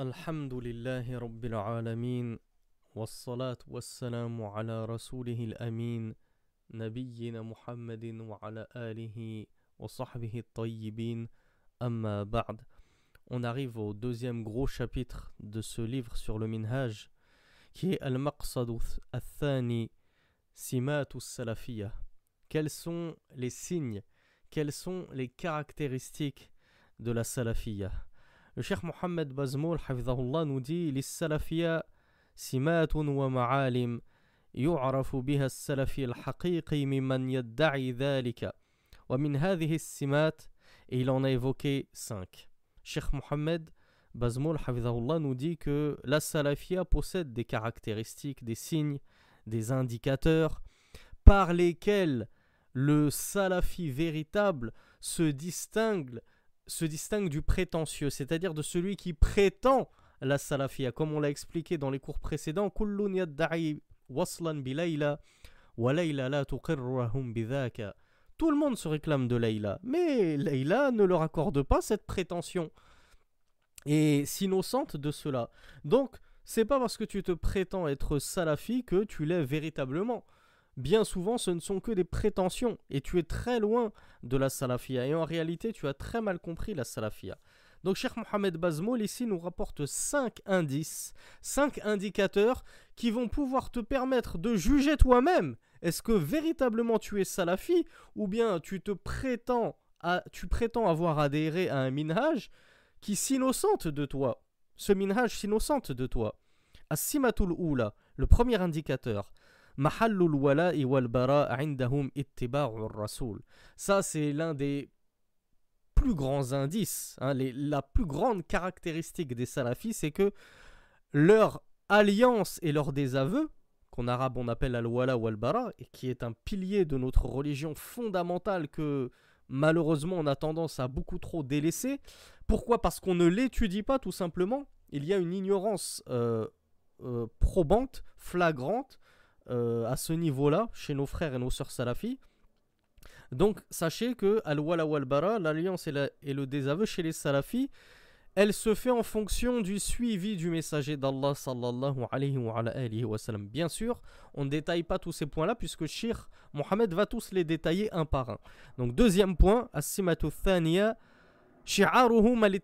الحمد لله رب العالمين والصلاة والسلام على رسوله الأمين نبينا محمد وعلى آله وصحبه الطيبين أما بعد On arrive au deuxième gros chapitre de ce livre sur le minhaj qui est Al-Maqsad al-Thani Simat al-Salafiyya. Quels sont les signes, quelles sont les caractéristiques de la salafiyya Le Cheikh Mohammed Bazmoul nous dit للسلفية سمات ومعالم يعرف بها السلفي الحقيقي ممن يدعي ذلك ومن هذه السمات et il en a évoqué cinq. Cheikh Mohammed Bazmoul nous dit que la salafia possède des caractéristiques, des signes, des indicateurs par lesquels le salafi véritable se distingue, se distingue du prétentieux, c'est-à-dire de celui qui prétend la salafia. Comme on l'a expliqué dans les cours précédents, Tout le monde se réclame de Layla, mais Layla ne leur accorde pas cette prétention et s'innocente de cela. Donc, c'est pas parce que tu te prétends être salafi que tu l'es véritablement bien souvent ce ne sont que des prétentions et tu es très loin de la salafia et en réalité tu as très mal compris la salafia. Donc Cheikh Mohamed Bazmoul ici nous rapporte 5 indices, 5 indicateurs qui vont pouvoir te permettre de juger toi-même est-ce que véritablement tu es salafi ou bien tu te prétends tu prétends avoir adhéré à un minhaj qui s'innocente de toi. Ce minhaj s'innocente de toi? As-simatul oula, le premier indicateur. Ça, c'est l'un des plus grands indices, hein, la plus grande caractéristique des salafis, c'est que leur alliance et leur désaveu, qu'en arabe on appelle al-wala ou al-bara, et qui est un pilier de notre religion fondamentale que malheureusement on a tendance à beaucoup trop délaisser. Pourquoi? Parce qu'on ne l'étudie pas tout simplement. Il y a une ignorance euh, euh, probante, flagrante, euh, à ce niveau-là chez nos frères et nos sœurs salafis. Donc sachez que Al-Wala wal-Bara, l'alliance et, le désaveu chez les salafis, elle se fait en fonction du suivi du messager d'Allah sallallahu alayhi wa. Bien sûr, on ne détaille pas tous ces points-là puisque Shir Mohammed va tous les détailler un par un. Donc deuxième point, As-Simatu Thaniya, Shi'aruhum al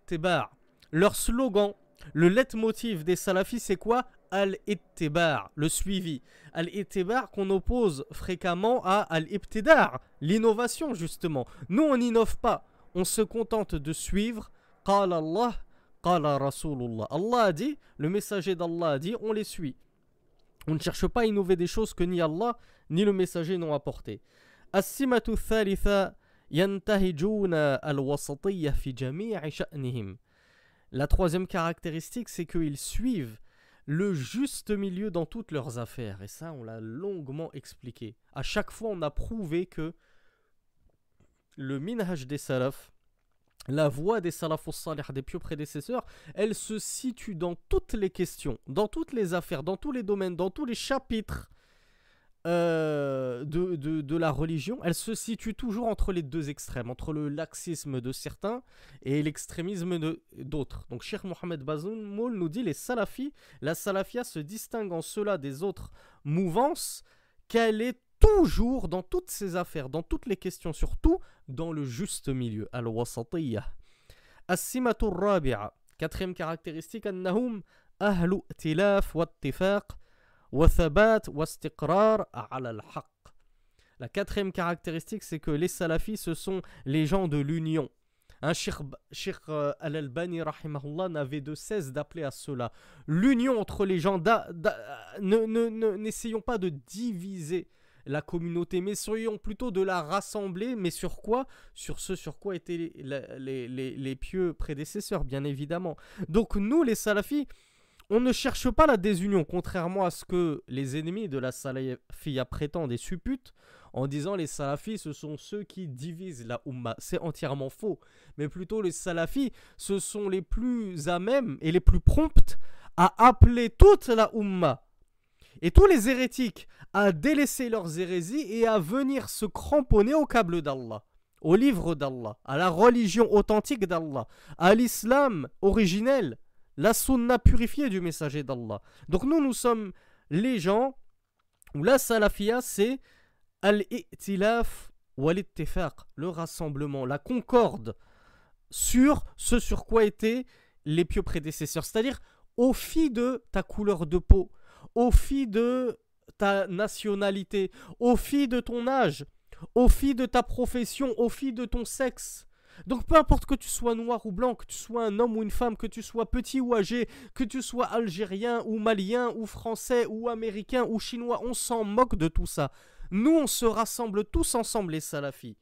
Leur slogan, le leitmotiv des salafis, c'est quoi? Al-ittibar, le suivi. Al-ittibar qu'on oppose fréquemment à al-ibtidar, l'innovation justement. Nous, on n'innove pas. On se contente de suivre. Qala Allah, qala Rasulullah. Allah a dit, le messager d'Allah a dit, on les suit. On ne cherche pas à innover des choses que ni Allah ni le messager n'ont apportées. As-simatu thalitha yantahijuna al-wasatiyya fi. La troisième caractéristique, c'est qu'ils suivent le juste milieu dans toutes leurs affaires. Et ça, on l'a longuement expliqué. À chaque fois, on a prouvé que le minhaj des salafs, la voie des salafs salih, des pieux prédécesseurs, elle se situe dans toutes les questions, dans toutes les affaires, dans tous les domaines, dans tous les chapitres euh, de, la religion, elle se situe toujours entre les deux extrêmes, entre le laxisme de certains et l'extrémisme d'autres. Donc Cheikh Mohamed Bazoum nous dit les salafis, la salafia se distingue en cela des autres mouvances, qu'elle est toujours dans toutes ses affaires, dans toutes les questions, surtout dans le juste milieu, al-wasatiyya. As-simatur rabi'a, quatrième caractéristique, annahum ahlu wa la quatrième caractéristique, c'est que les salafis, ce sont les gens de l'union. Un Sheikh euh, Al-Albani n'avait de cesse d'appeler à cela. L'union entre les gens, n'essayons pas de diviser la communauté, mais soyons plutôt de la rassembler, mais sur quoi? Sur ce sur quoi étaient les, les, pieux prédécesseurs, bien évidemment. Donc nous, les salafis, on ne cherche pas la désunion, contrairement à ce que les ennemis de la salafia prétendent et supputent, en disant les salafis ce sont ceux qui divisent la Ummah. C'est entièrement faux. Mais plutôt les salafis, ce sont les plus à même et les plus promptes à appeler toute la Ummah et tous les hérétiques à délaisser leurs hérésies et à venir se cramponner au câble d'Allah, au livre d'Allah, à la religion authentique d'Allah, à l'islam originel la sunna purifiée du messager d'Allah. Donc nous, nous sommes les gens où la salafia, c'est al-i'tilaf wal le rassemblement, la concorde sur ce sur quoi étaient les pieux prédécesseurs. C'est-à-dire au fil de ta couleur de peau, au fil de ta nationalité, au fil de ton âge, au fil de ta profession, au fil de ton sexe. Donc peu importe que tu sois noir ou blanc, que tu sois un homme ou une femme, que tu sois petit ou âgé, que tu sois algérien ou malien ou français ou américain ou chinois, on s'en moque de tout ça. Nous, on se rassemble tous ensemble, les salafis.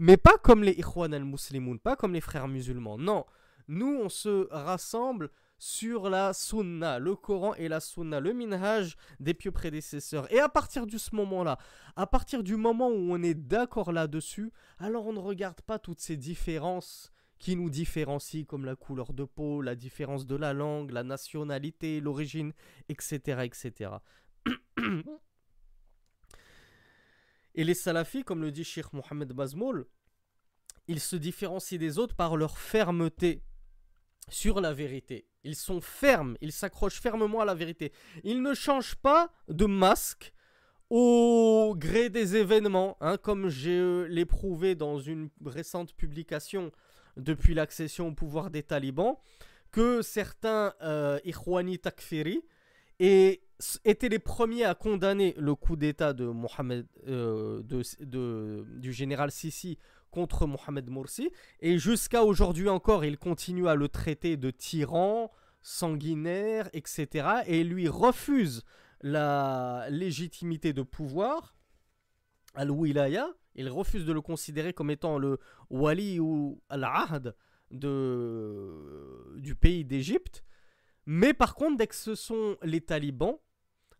Mais pas comme les Ikhwan al-Muslimoun, pas comme les frères musulmans. Non, nous, on se rassemble sur la sunna, le Coran et la sunna, le minhaj des pieux prédécesseurs. Et à partir de ce moment-là, à partir du moment où on est d'accord là-dessus, alors on ne regarde pas toutes ces différences qui nous différencient, comme la couleur de peau, la différence de la langue, la nationalité, l'origine, etc., etc. Et les salafis, comme le dit Sheikh Mohamed Bazmoul, ils se différencient des autres par leur fermeté sur la vérité. Ils sont fermes, ils s'accrochent fermement à la vérité. Ils ne changent pas de masque au gré des événements, hein, comme je l'ai prouvé dans une récente publication depuis l'accession au pouvoir des talibans, que certains euh, Ikhwani Takfiri étaient les premiers à condamner le coup d'État de euh, du général Sisi contre Mohamed Morsi. Et jusqu'à aujourd'hui encore, il continue à le traiter de tyran, sanguinaire, etc. Et lui refuse la légitimité de pouvoir, al-wilaya. Il refuse de le considérer comme étant le wali ou al-ahd du pays d'Égypte. Mais par contre, dès que ce sont les talibans,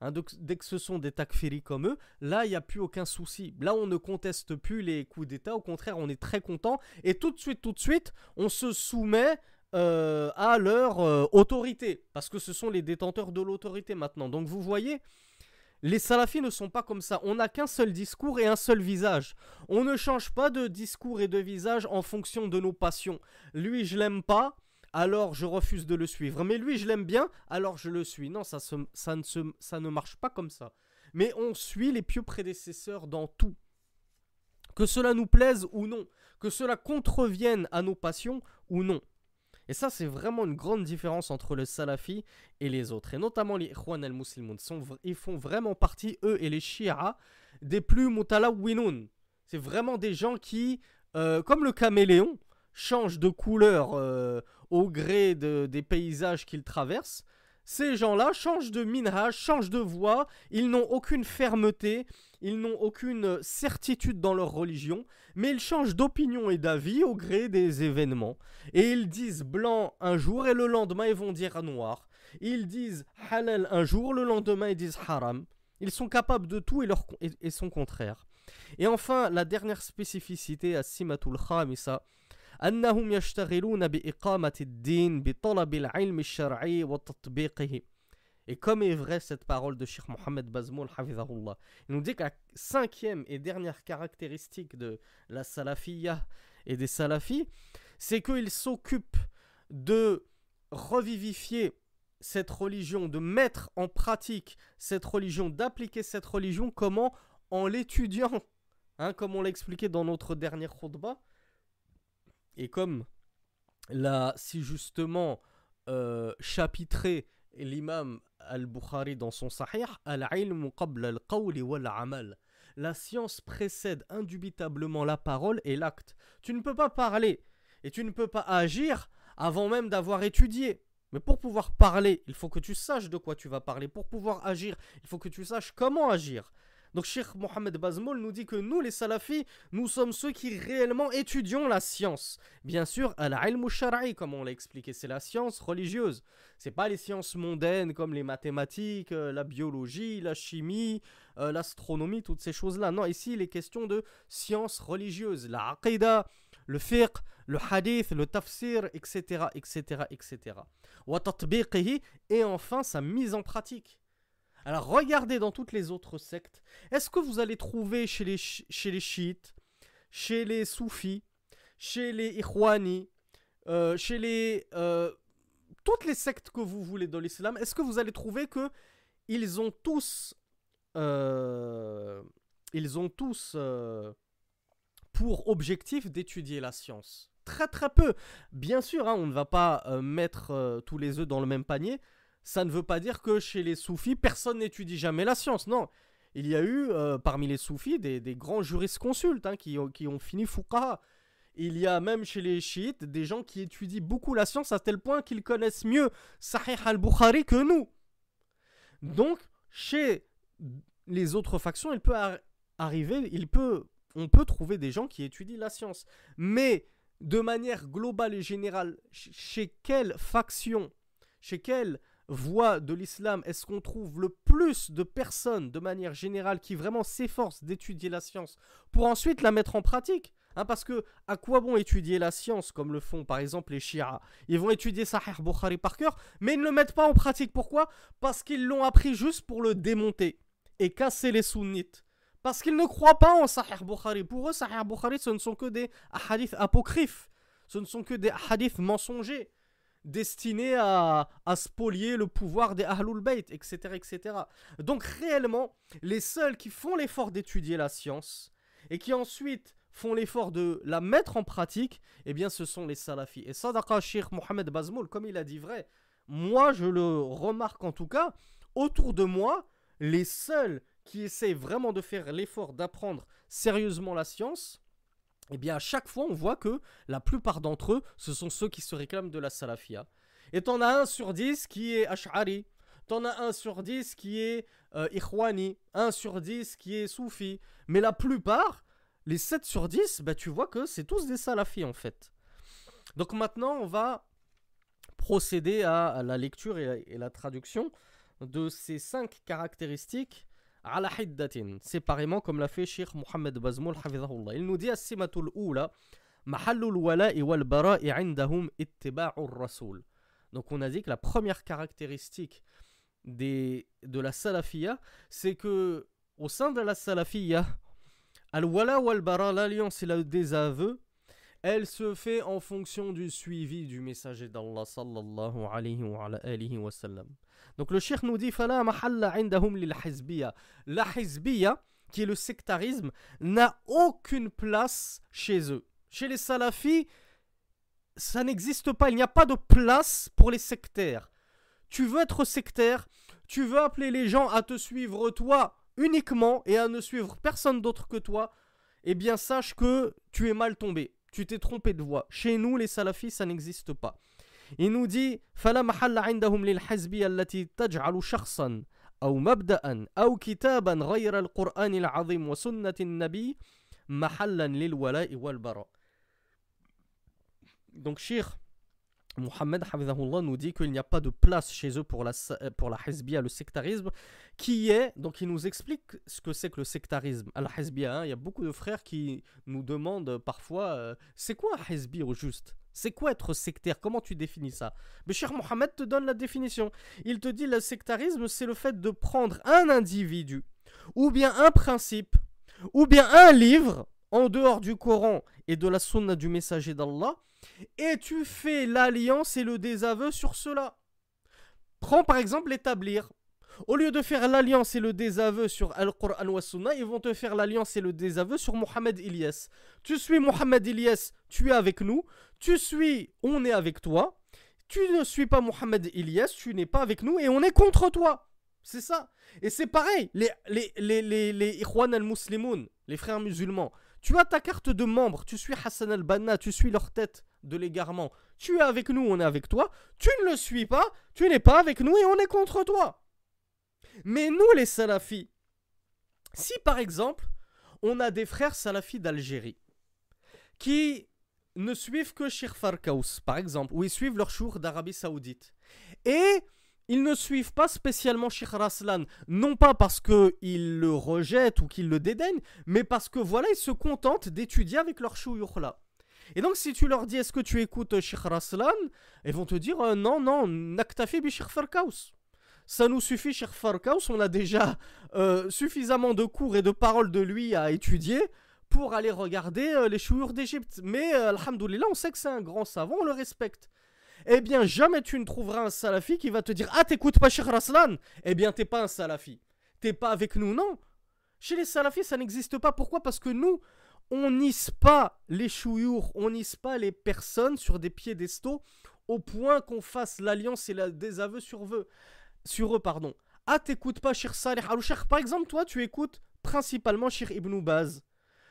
Hein, dès que ce sont des takfiris comme eux, là, il n'y a plus aucun souci. Là, on ne conteste plus les coups d'État. Au contraire, on est très content. Et tout de suite, tout de suite, on se soumet euh, à leur euh, autorité. Parce que ce sont les détenteurs de l'autorité maintenant. Donc, vous voyez, les salafis ne sont pas comme ça. On n'a qu'un seul discours et un seul visage. On ne change pas de discours et de visage en fonction de nos passions. Lui, je l'aime pas alors je refuse de le suivre. Mais lui, je l'aime bien, alors je le suis. Non, ça, ne marche pas comme ça. Mais on suit les pieux prédécesseurs dans tout. Que cela nous plaise ou non, que cela contrevienne à nos passions ou non. Et ça, c'est vraiment une grande différence entre le salafi et les autres. Et notamment les Ikhwan al-Muslimoun. Ils font vraiment partie, eux et les Shia, des plus mutalawwinoun. C'est vraiment des gens qui, euh, comme le caméléon, changent de couleur euh, au gré des paysages qu'ils traversent. Ces gens-là changent de minhaj, changent de voix, ils n'ont aucune fermeté, ils n'ont aucune certitude dans leur religion, mais ils changent d'opinion et d'avis au gré des événements. Et ils disent blanc un jour et le lendemain ils vont dire noir. Ils disent halal un jour, le lendemain ils disent haram. Ils sont capables de tout et, leur, et, contraire. Et enfin, la dernière spécificité à Simatul Khamisa, أنهم يشتغلون بإقامة الدين بطلب العلم الشرعي وتطبيقه Et comme est vrai cette parole de Sheikh Mohammed Bazmoul, Hafizahullah, il nous dit que la cinquième et dernière caractéristique de la salafiyya et des salafis, c'est qu'ils s'occupent de revivifier cette religion, de mettre en pratique cette religion, d'appliquer cette religion, comment En l'étudiant, hein, comme on l'a expliqué dans notre dernier khutbah, et comme l'a si justement euh, chapitré l'imam al-Bukhari dans son Sahih, al-ilm wal-amal. La science précède indubitablement la parole et l'acte. Tu ne peux pas parler et tu ne peux pas agir avant même d'avoir étudié. Mais pour pouvoir parler, il faut que tu saches de quoi tu vas parler. Pour pouvoir agir, il faut que tu saches comment agir. Donc Sheikh Mohamed Bazmoul nous dit que nous, les salafis, nous sommes ceux qui réellement étudions la science. Bien sûr, al-ilm shara'i, comme on l'a expliqué, c'est la science religieuse. C'est pas les sciences mondaines comme les mathématiques, euh, la biologie, la chimie, euh, l'astronomie, toutes ces choses-là. Non, ici, il est question de sciences religieuses, la aqidah, le fiqh, le hadith, le tafsir, etc., etc., etc. Et enfin, sa mise en pratique. Alors regardez dans toutes les autres sectes. Est-ce que vous allez trouver chez les, chez chiites, chez les soufis, chez les ikhwani, euh, chez les... Euh, toutes les sectes que vous voulez dans l'islam, est-ce que vous allez trouver que ils ont tous, euh, ils ont tous pour objectif d'étudier la science? Très très peu. Bien sûr, hein, on ne va pas mettre tous les œufs dans le même panier. Ça ne veut pas dire que chez les soufis, personne n'étudie jamais la science. Non, il y a eu parmi les soufis des, grands jurisconsultes hein, qui, ont fini fuqaha. Il y a même chez les chiites des gens qui étudient beaucoup la science à tel point qu'ils connaissent mieux Sahih al-Bukhari que nous. Donc, chez les autres factions, il peut arriver, il peut, on peut trouver des gens qui étudient la science. Mais de manière globale et générale, chez quelle faction, chez quelle voie de l'islam est-ce qu'on trouve le plus de personnes de manière générale qui vraiment s'efforcent d'étudier la science pour ensuite la mettre en pratique? Hein, parce que à quoi bon étudier la science comme le font par exemple les Shia? Ils vont étudier Sahih Bukhari par cœur, mais ils ne le mettent pas en pratique. Pourquoi? Parce qu'ils l'ont appris juste pour le démonter et casser les sunnites. Parce qu'ils ne croient pas en Sahih Bukhari. Pour eux, Sahih Bukhari, ce ne sont que des hadiths apocryphes. Ce ne sont que des hadiths mensongers destinés à, spolier le pouvoir des Ahlul Bayt, etc., etc. Donc réellement, les seuls qui font l'effort d'étudier la science et qui ensuite font l'effort de la mettre en pratique, eh bien ce sont les salafis. Et Sadaqa Sheikh Mohamed Bazmoul, comme il a dit vrai, moi je le remarque en tout cas, autour de moi, les seuls qui essaient vraiment de faire l'effort d'apprendre sérieusement la science, eh bien à chaque fois on voit que la plupart d'entre eux, ce sont ceux qui se réclament de la salafia. Et t'en as un sur dix qui est Ash'ari, t'en as un sur dix qui est euh, Ikhwani, un sur dix qui est Soufi, mais la plupart, les 7 sur 10, bah, tu vois que c'est tous des salafis en fait. Donc maintenant, on va procéder à, la lecture et, la traduction de ces 5 caractéristiques à la hiddatin, séparément comme l'a fait Sheikh Mohamed Bazmoul Il nous dit As-simatul oula, mahallul wala'i wal bara'i indahum ittiba'ur rasoul. Donc on a dit que la première caractéristique de la salafia, c'est que au sein de la salafia, Al-Wala wal-Bara, l'alliance et le désaveu, elle se fait en fonction du suivi du messager d'Allah sallallahu alayhi wa, sallam. Donc le cheikh nous dit mahalla indahum lil hizbiya. La hizbiya, qui est le sectarisme, n'a aucune place chez eux. Chez les salafis, ça n'existe pas. Il n'y a pas de place pour les sectaires. Tu veux être sectaire, tu veux appeler les gens à te suivre toi uniquement et à ne suivre personne d'autre que toi, eh bien sache que tu es mal tombé. Tu t'es trompé de voie. Chez nous, les salafis, ça n'existe pas. Il nous dit فلا محل عندهم للحزبية التي تجعل شخصا أو مبدأ أو كتابا غير القرآن العظيم وسنة النبي محلا للولاء والبراء. Donc, Cheikh Mohamed nous dit qu'il n'y a pas de place chez eux pour la, pour la le sectarisme, qui est, donc il nous explique ce que c'est que le sectarisme. La hezbia, hein, il y a beaucoup de frères qui nous demandent parfois, euh, c'est quoi un hezbi au juste? C'est quoi être sectaire? Comment tu définis ça? Mais cher Mohamed te donne la définition. Il te dit le sectarisme, c'est le fait de prendre un individu, ou bien un principe, ou bien un livre, en dehors du Coran et de la sunna du messager d'Allah, et tu fais l'alliance et le désaveu sur cela. Prends par exemple l'établir. Au lieu de faire l'alliance et le désaveu sur Al-Qur'an wa Sunnah, ils vont te faire l'alliance et le désaveu sur Mohamed Ilyas. Tu suis Mohamed Ilyas, tu es avec nous. Tu suis, on est avec toi. Tu ne suis pas Mohamed Ilyas, tu n'es pas avec nous et on est contre toi. C'est ça. Et c'est pareil, les, les, les, les, les al-Muslimoun, les frères musulmans, tu as ta carte de membre, tu suis Hassan al-Banna, tu suis leur tête de l'égarement. Tu es avec nous, on est avec toi. Tu ne le suis pas, tu n'es pas avec nous et on est contre toi. Mais nous, les salafis, si par exemple, on a des frères salafis d'Algérie qui ne suivent que Shir Farkaous, par exemple, ou ils suivent leur chour d'Arabie Saoudite, et ils ne suivent pas spécialement Sheikh Raslan, non pas parce qu'ils le rejettent ou qu'ils le dédaignent, mais parce que voilà, ils se contentent d'étudier avec leur là. Et donc, si tu leur dis est-ce que tu écoutes Sheikh Raslan, ils vont te dire euh, non, non, naktafi bi Sheikh Farkaus. Ça nous suffit, Sheikh Farkaus, on a déjà euh, suffisamment de cours et de paroles de lui à étudier pour aller regarder euh, les chouïrs d'Égypte. Mais, alhamdoulilah, on sait que c'est un grand savant, on le respecte. eh bien jamais tu ne trouveras un salafi qui va te dire Ah, t'écoutes pas Sheikh Raslan Eh bien, t'es pas un salafi. T'es pas avec nous, non. Chez les salafis, ça n'existe pas. Pourquoi? Parce que nous, on n'isse pas les chouyours, on n'isse pas les personnes sur des piédestaux au point qu'on fasse l'alliance et la désaveu sur eux. Sur pardon. Ah, t'écoutes pas Shir Salih al Par exemple, toi, tu écoutes principalement Shir Ibn Baz,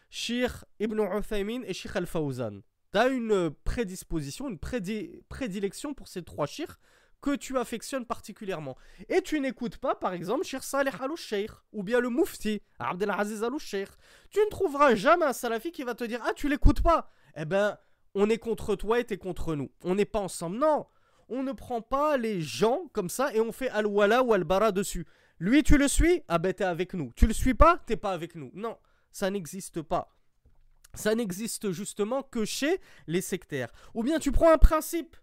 Shir Ibn Uthaymin et Shir Al-Fawzan. T'as une prédisposition, une prédilection pour ces trois shirs que tu affectionnes particulièrement. Et tu n'écoutes pas, par exemple, Shir Salih al-Sheikh ou bien le Mufti, Abdelaziz al-Sheikh. Tu ne trouveras jamais un salafi qui va te dire Ah, tu l'écoutes pas Eh ben, on est contre toi et t'es contre nous. On n'est pas ensemble. Non On ne prend pas les gens comme ça et on fait al-Wala ou al-Bara dessus. Lui, tu le suis? Ah ben, t'es avec nous. Tu le suis pas? T'es pas avec nous. Non, ça n'existe pas. Ça n'existe justement que chez les sectaires. Ou bien tu prends un principe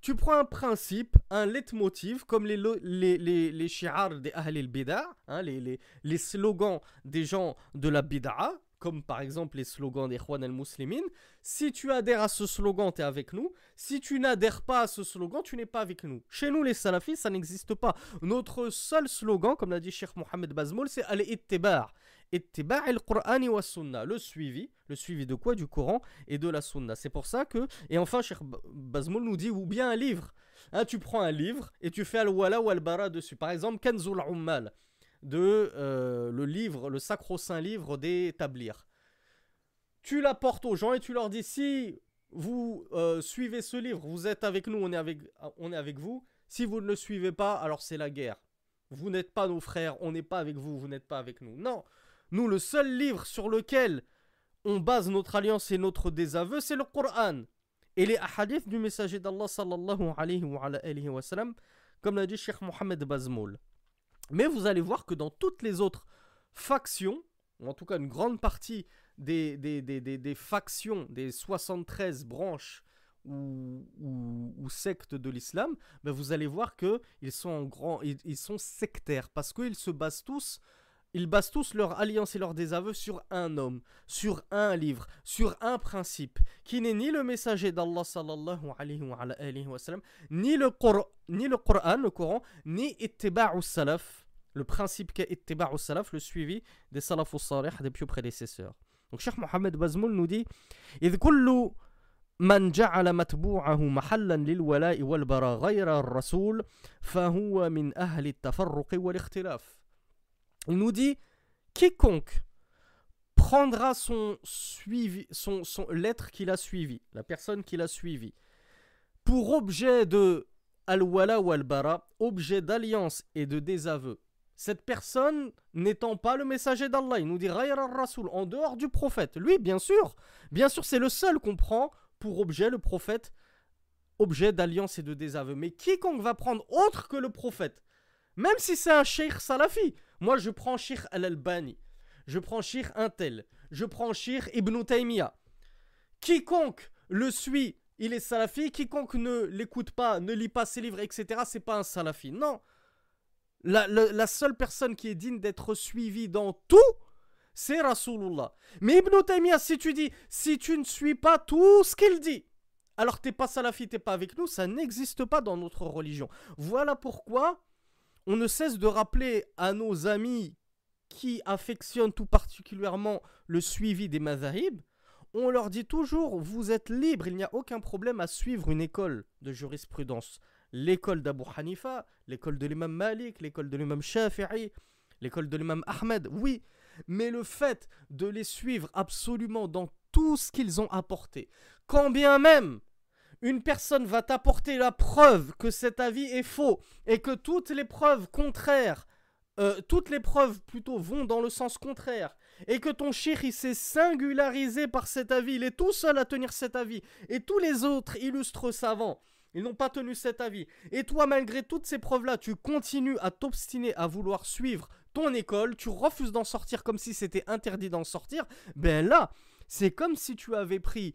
tu prends un principe, un leitmotiv, comme les, les, les, les shi'ar des Ahl al-Bida, hein, les, les, les slogans des gens de la Bid'a, comme par exemple les slogans des Juan al-Muslimin. Si tu adhères à ce slogan, tu es avec nous. Si tu n'adhères pas à ce slogan, tu n'es pas avec nous. Chez nous, les salafis, ça n'existe pas. Notre seul slogan, comme l'a dit Cheikh Mohamed Bazmoul, c'est Al-Ittiba' le suivi, le suivi de quoi? Du Coran et de la Sunna. C'est pour ça que, et enfin, Cheikh Bazmoul nous dit, ou bien un livre. Hein, tu prends un livre et tu fais Al-Wala ou Al-Bara dessus. Par exemple, Kanzul Ummal, de euh, le livre, le sacro-saint livre des Tablirs. Tu l'apportes aux gens et tu leur dis, si vous euh, suivez ce livre, vous êtes avec nous, on est avec, on est avec vous. Si vous ne le suivez pas, alors c'est la guerre. Vous n'êtes pas nos frères, on n'est pas avec vous, vous n'êtes pas avec nous. Non, nous, le seul livre sur lequel on base notre alliance et notre désaveu, c'est le Coran. Et les hadiths du messager d'Allah sallallahu alayhi wa, sallam, comme l'a dit Cheikh Mohammed Bazmoul. Mais vous allez voir que dans toutes les autres factions, ou en tout cas une grande partie des, des, des, des factions, des 73 branches ou, ou, sectes de l'islam, ben vous allez voir qu'ils sont, ils sont sectaires parce qu'ils se basent tous ils basent tous leur alliance et leur désaveu sur un homme, sur un livre, sur un principe, qui n'est ni le messager d'Allah sallallahu alayhi wa, sallam, ni le, ni le Coran, le Coran, ni ittiba'u salaf, le principe qu'est ittiba'u salaf, le suivi des salafus salih, des pieux prédécesseurs. Donc Cheikh Mohamed Bazmoul nous dit إذ كل من جعل متبوعه محلا للولاء والبراء غير الرسول فهو من أهل التفرق والاختلاف il nous dit quiconque prendra son suivi, son, l'être qu'il a suivi, la personne qu'il a suivi, pour objet de al-wala ou al-bara, objet d'alliance et de désaveu. Cette personne n'étant pas le messager d'Allah, il nous dit rasoul en dehors du prophète. Lui, bien sûr, bien sûr, c'est le seul qu'on prend pour objet le prophète, objet d'alliance et de désaveu. Mais quiconque va prendre autre que le prophète, même si c'est un sheikh salafi, moi, je prends Sheikh Al-Albani. Je prends Sheikh Intel. Je prends Sheikh Ibn Taymiyyah. Quiconque le suit, il est salafi. Quiconque ne l'écoute pas, ne lit pas ses livres, etc., c'est pas un salafi. Non. La, seule personne qui est digne d'être suivie dans tout, c'est Rasulullah. Mais Ibn Taymiyyah, si tu dis, si tu ne suis pas tout ce qu'il dit, alors t'es pas salafi, t'es pas avec nous, ça n'existe pas dans notre religion. Voilà pourquoi on ne cesse de rappeler à nos amis qui affectionnent tout particulièrement le suivi des mazahib, on leur dit toujours vous êtes libre, il n'y a aucun problème à suivre une école de jurisprudence. L'école d'Abu Hanifa, l'école de l'imam Malik, l'école de l'imam Shafi'i, l'école de l'imam Ahmed, oui, mais le fait de les suivre absolument dans tout ce qu'ils ont apporté, quand bien même une personne va t'apporter la preuve que cet avis est faux et que toutes les preuves contraires, euh, toutes les preuves plutôt vont dans le sens contraire et que ton chéri s'est singularisé par cet avis, il est tout seul à tenir cet avis et tous les autres illustres savants, ils n'ont pas tenu cet avis. Et toi, malgré toutes ces preuves-là, tu continues à t'obstiner à vouloir suivre ton école, tu refuses d'en sortir comme si c'était interdit d'en sortir, ben là, c'est comme si tu avais pris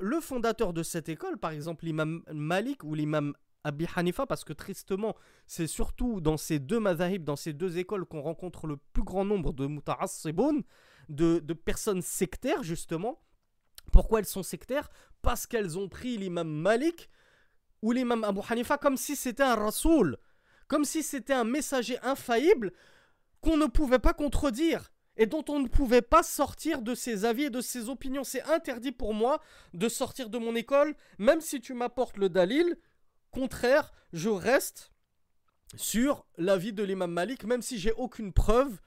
le fondateur de cette école, par exemple l'imam Malik ou l'imam Abi Hanifa, parce que tristement, c'est surtout dans ces deux mazahib, dans ces deux écoles qu'on rencontre le plus grand nombre de muta'assibun, de, de personnes sectaires justement. Pourquoi elles sont sectaires? Parce qu'elles ont pris l'imam Malik ou l'imam Abu Hanifa comme si c'était un rasoul, comme si c'était un messager infaillible qu'on ne pouvait pas contredire et dont on ne pouvait pas sortir de ses avis et de ses opinions. C'est interdit pour moi de sortir de mon école, même si tu m'apportes le dalil. Contraire, je reste sur l'avis de l'imam Malik, même si j'ai aucune preuve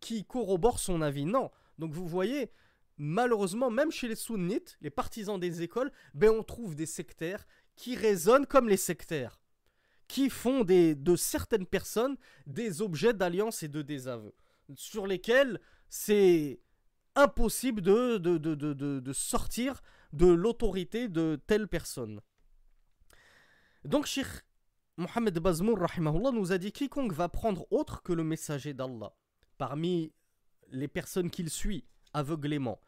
qui corrobore son avis. Non. Donc vous voyez, malheureusement, même chez les sunnites, les partisans des écoles, ben on trouve des sectaires qui raisonnent comme les sectaires, qui font de certaines personnes des objets d'alliance et de désaveu, sur lesquels c'est impossible de, de, de, de, sortir de l'autorité de telle personne. Donc, Sheikh Mohamed Bazmour nous a dit quiconque va prendre autre que le messager d'Allah parmi les personnes qu'il suit aveuglément.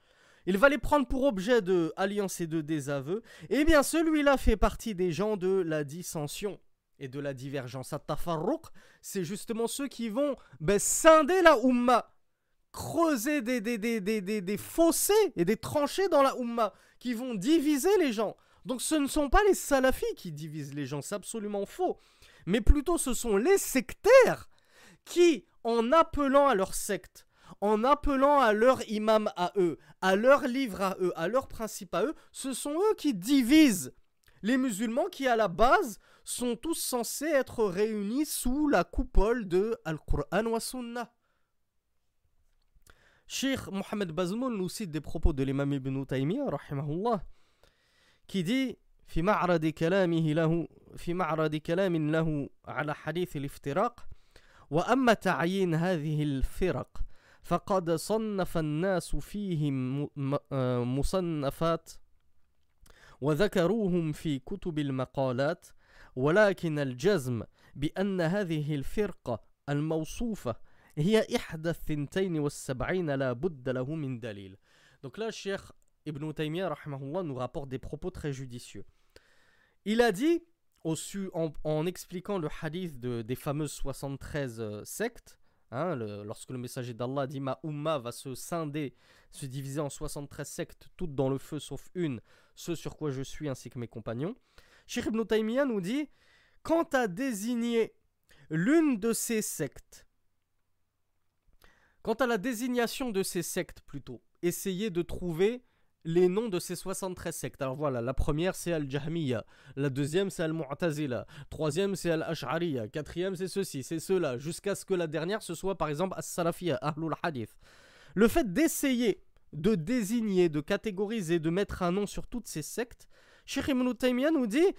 Il va les prendre pour objet de alliance et de désaveu. Eh bien, celui-là fait partie des gens de la dissension et de la divergence. À c'est justement ceux qui vont ben, scinder la Ummah, creuser des, fossés et des tranchées dans la Ummah, qui vont diviser les gens. Donc ce ne sont pas les salafis qui divisent les gens, c'est absolument faux. Mais plutôt ce sont les sectaires qui, en appelant à leur secte, en appelant à leur imam à eux, à leur livre à eux, à leur principe à eux, ce sont eux qui divisent les musulmans qui, à la base, sont tous censés être réunis sous la coupole de Al-Qur'an wa Sunnah. Sheikh Mohamed Bazmoul nous cite des propos de l'imam Ibn Taymiyyah, rahimahullah, qui dit في معرض كلامه له في معرض كلام له على حديث الافتراق وأما تعيين هذه الفرق فقد صنف الناس فيهم مصنفات وذكروهم في كتب المقالات ولكن الجزم بأن هذه الفرقة الموصوفة هي إحدى الثنتين والسبعين لا بد له من دليل Donc là, Cheikh Ibn Taymiyyah nous rapporte des propos très judicieux. Il a dit, au su, en, en, expliquant le hadith de, des fameuses 73 euh, sectes, hein, le, lorsque le messager d'Allah dit Ma Ummah va se scinder, se diviser en 73 sectes, toutes dans le feu sauf une, ce sur quoi je suis ainsi que mes compagnons. Cheikh Ibn Taymiyyah nous dit Quant à désigner l'une de ces sectes, quant à la désignation de ces sectes plutôt, essayez de trouver les noms de ces 73 sectes. Alors voilà, la première c'est Al-Jahmiya, la deuxième c'est Al-Mu'tazila, troisième c'est Al-Ash'ariya, quatrième c'est ceci, c'est cela, jusqu'à ce que la dernière ce soit par exemple As-Salafiyya, Ahlul Hadith. Le fait d'essayer de désigner, de catégoriser, de mettre un nom sur toutes ces sectes, Sheikh Ibn Taymiyyah nous dit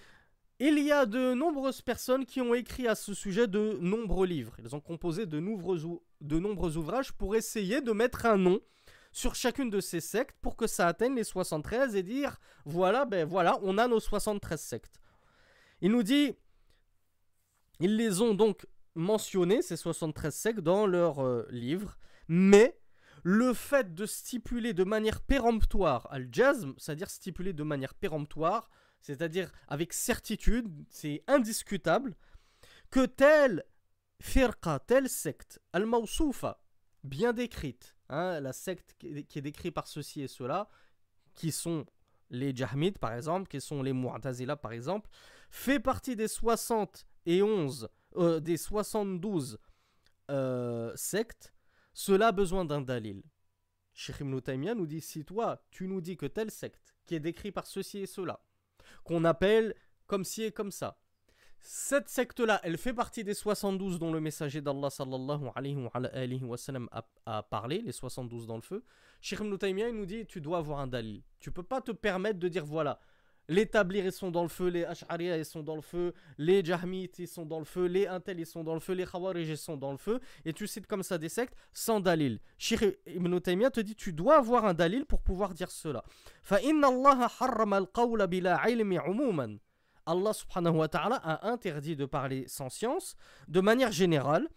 il y a de nombreuses personnes qui ont écrit à ce sujet de nombreux livres. Ils ont composé de nombreux, de nombreux ouvrages pour essayer de mettre un nom sur chacune de ces sectes pour que ça atteigne les 73 et dire voilà, ben voilà, on a nos 73 sectes. Il nous dit ils les ont donc mentionnés, ces 73 sectes, dans leur euh, livre, mais le fait de stipuler de manière péremptoire al-jazm, c'est-à-dire stipuler de manière péremptoire, c'est-à-dire avec certitude, c'est indiscutable, que telle firqa, telle secte, al-mawsoufa, bien décrite, hein, la secte qui est, décrite par ceci et cela, qui sont les Jahmides par exemple, qui sont les Mu'tazila par exemple, fait partie des 71, euh, des 72 euh, sectes cela a besoin d'un dalil. Sheikh Ibn nous dit si toi, tu nous dis que telle secte, qui est décrite par ceci et cela, qu'on appelle comme ci et comme ça, cette secte-là, elle fait partie des 72 dont le messager d'Allah sallallahu alayhi wa, sallam a, parlé, les 72 dans le feu. Sheikh Ibn Taymiyyah nous dit tu dois avoir un dalil. Tu peux pas te permettre de dire voilà, les Tablir, ils sont dans le feu. Les Ash'ariya, ils sont dans le feu. Les Jahmites, ils sont dans le feu. Les Intel, ils sont dans le feu. Les Khawarij, ils sont dans le feu. Et tu cites comme ça des sectes sans dalil. Sheikh Ibn Taymiyyah te dit tu dois avoir un dalil pour pouvoir dire cela. Allah subhanahu wa ta'ala a interdit de parler sans science de manière générale.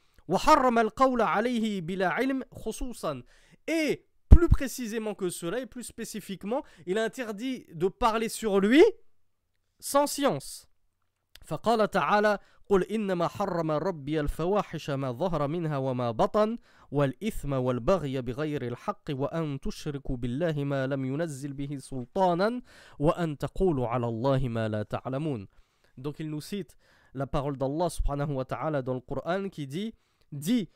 Et plus précisément que cela et plus spécifiquement, il a interdit de parler sur lui sans science. فقال تعالى قل إنما حرم ربي الفواحش ما ظهر منها وما بطن والإثم والبغي بغير الحق وأن تشركوا بالله ما لم ينزل به سلطانا وأن تقولوا على الله ما لا تعلمون. دوك النسيت la parole d'Allah subhanahu wa ta'ala dans le Coran qui dit dit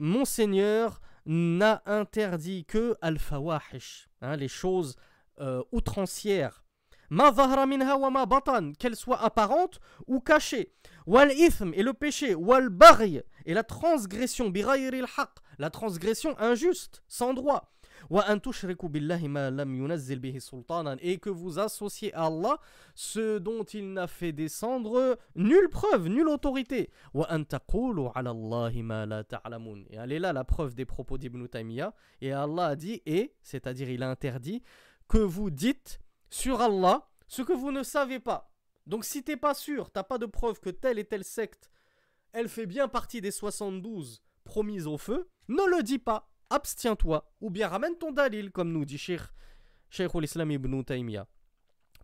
mon Seigneur n'a interdit que al-fawahish hein, les choses euh, outrancières Ma minha wa ma batan, qu'elles soient apparentes ou cachées. Wal ithm et le péché, wal baghy et la transgression, haq, la transgression injuste, sans droit et que vous associez à Allah ce dont il n'a fait descendre nulle preuve, nulle autorité. Et elle est là la preuve des propos d'Ibn Taymiyyah. Et Allah a dit, et, c'est-à-dire il a interdit, que vous dites sur Allah ce que vous ne savez pas. Donc si t'es pas sûr, t'as pas de preuve que telle et telle secte, elle fait bien partie des 72 promises au feu, ne le dis pas abstiens-toi, ou bien ramène ton dalil, comme nous dit Cheikh, Cheikh l'Islam ibn Taymiyyah.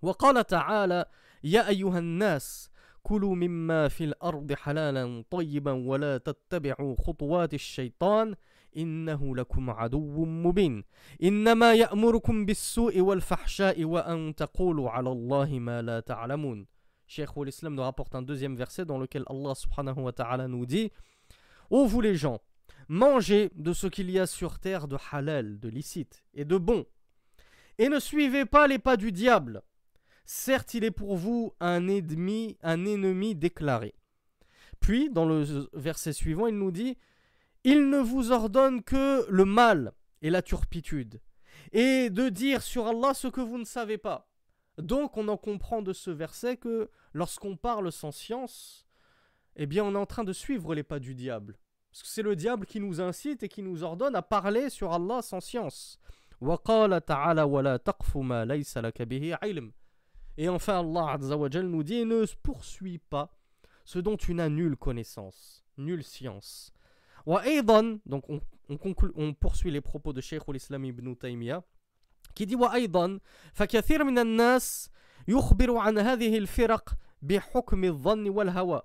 وقال تعالى يا أيها الناس كلوا مما في الأرض حلالا طيبا ولا تتبعوا خطوات الشيطان إنه لكم عدو مبين إنما يأمركم بالسوء والفحشاء وأن تقولوا على الله ما لا تعلمون Cheikh l'Islam nous rapporte un deuxième verset dans lequel Allah subhanahu wa ta'ala nous dit Ô vous les gens, Mangez de ce qu'il y a sur terre de halal, de licite et de bon. Et ne suivez pas les pas du diable. Certes, il est pour vous un ennemi, un ennemi déclaré. Puis, dans le verset suivant, il nous dit il ne vous ordonne que le mal et la turpitude, et de dire sur Allah ce que vous ne savez pas. Donc, on en comprend de ce verset que lorsqu'on parle sans science, eh bien, on est en train de suivre les pas du diable. Parce que c'est le diable qui nous incite et qui nous ordonne à parler sur Allah sans science. Et enfin Allah nous dit ne poursuis pas ce dont tu n'as nulle connaissance, nulle science donc on, on, conclut, on poursuit les propos de Sheikh al-Islam ibn Taymiyyah qui dit وأيضا فكثير من الناس يخبر عن هذه الفرق بحكم الظن والهوى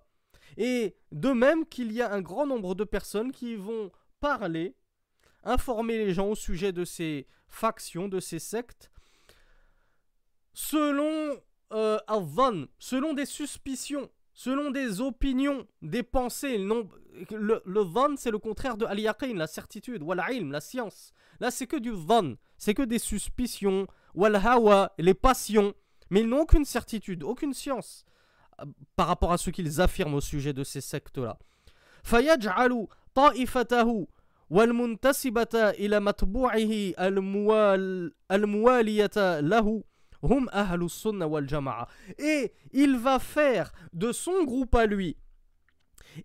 et de même qu'il y a un grand nombre de personnes qui vont parler, informer les gens au sujet de ces factions, de ces sectes, selon euh, selon des suspicions, selon des opinions, des pensées. le, le c'est le contraire de al la certitude, wal ilm, la science. Là, c'est que du van, c'est que des suspicions, wal hawa, les passions, mais ils n'ont aucune certitude, aucune science par rapport à ce qu'ils affirment au sujet de ces sectes-là. فيجعل طائفته والمنتسبة إلى متبوعه الموال الموالية له hum. Et il va faire de son groupe à lui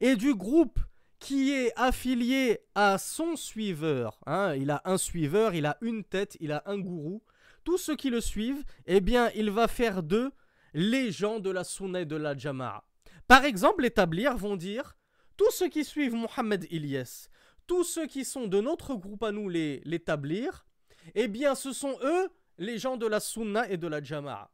et du groupe qui est affilié à son suiveur, hein, il a un suiveur, il a une tête, il a un gourou, tous ceux qui le suivent, eh bien, il va faire d'eux les gens de la Sunna de la Jama'a. Par exemple, les tablirs vont dire tous ceux qui suivent Mohamed Ilyes, tous ceux qui sont de notre groupe à nous, les, les tablirs, eh bien, ce sont eux les gens de la Sunna et de la Jama'a.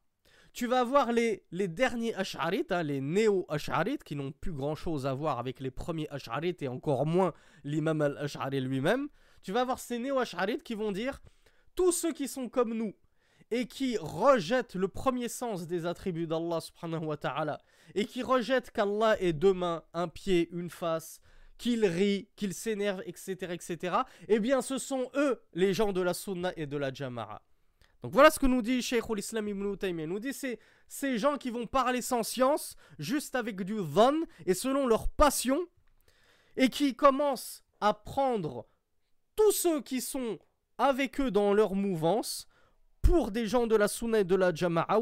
Tu vas voir les, derniers Ash'arites, hein, les néo-Ash'arites, qui n'ont plus grand-chose à voir avec les premiers Ash'arites et encore moins l'imam al-Ash'ari lui-même. Tu vas voir ces néo-Ash'arites qui vont dire tous ceux qui sont comme nous, et qui rejette le premier sens des attributs d'Allah subhanahu wa ta'ala et qui rejette qu'Allah est deux mains, un pied, une face, qu'il rit, qu'il s'énerve, etc., etc., eh bien ce sont eux les gens de la sunna et de la jama'a. Donc voilà ce que nous dit Sheikh al-Islam ibn Taymiyyah. nous dit c'est ces gens qui vont parler sans science, juste avec du dhan et selon leur passion, et qui commencent à prendre tous ceux qui sont avec eux dans leur mouvance, pour des gens de la sunna et de la jama'a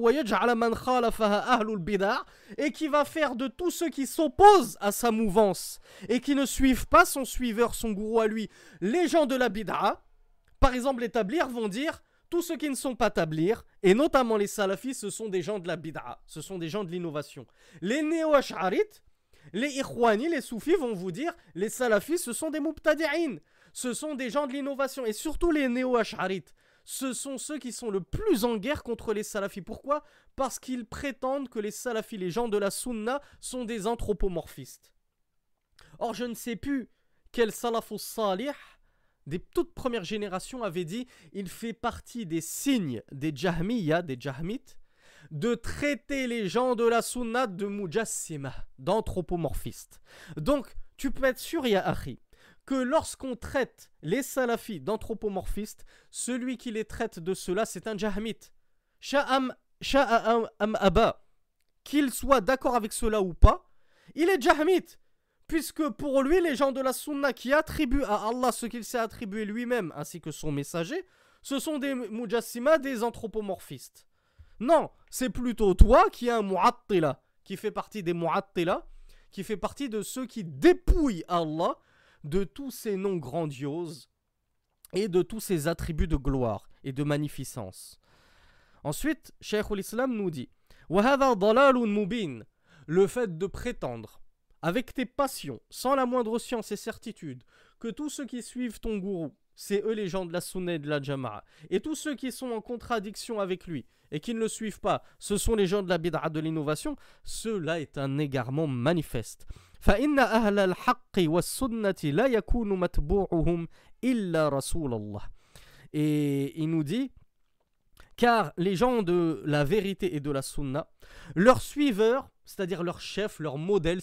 et qui va faire de tous ceux qui s'opposent à sa mouvance et qui ne suivent pas son suiveur, son gourou à lui, les gens de la bid'a, par exemple les vont dire tous ceux qui ne sont pas tablirs, et notamment les salafis, ce sont des gens de la bid'a, ce sont des gens de l'innovation. Les néo-ash'arites, les ikhwani, les soufis vont vous dire les salafis, ce sont des mubtadi'in, ce sont des gens de l'innovation, et surtout les néo-ash'arites ce sont ceux qui sont le plus en guerre contre les salafis. Pourquoi? Parce qu'ils prétendent que les salafis, les gens de la sunna, sont des anthropomorphistes. Or, je ne sais plus quel salafus salih des toutes premières générations avait dit il fait partie des signes des jahmiya, des jahmites, de traiter les gens de la sunna de mujassima, d'anthropomorphistes. Donc, tu peux être sûr, ya que lorsqu'on traite les salafis d'anthropomorphistes, celui qui les traite de cela, c'est un jahmite. Sha'am, aba, qu'il soit d'accord avec cela ou pas, il est jahmite. Puisque pour lui, les gens de la sunna qui attribuent à Allah ce qu'il s'est attribué lui-même ainsi que son messager, ce sont des mujassima, des anthropomorphistes. Non, c'est plutôt toi qui es un mu'attila, qui fait partie des mu'attila, qui fait partie de ceux qui dépouillent Allah de tous ses noms grandioses et de tous ses attributs de gloire et de magnificence. Ensuite, Cheikh l'Islam nous dit le fait de prétendre, avec tes passions, sans la moindre science et certitude, que tous ceux qui suivent ton gourou, c'est eux les gens de la sunna de la jama'a, et tous ceux qui sont en contradiction avec lui, et qui ne le suivent pas, ce sont les gens de la bid'a de l'innovation, cela est un égarement manifeste. Et il nous dit car les gens de la vérité et de la sunna, leurs suiveurs, c'est-à-dire leur chef, leur modèle,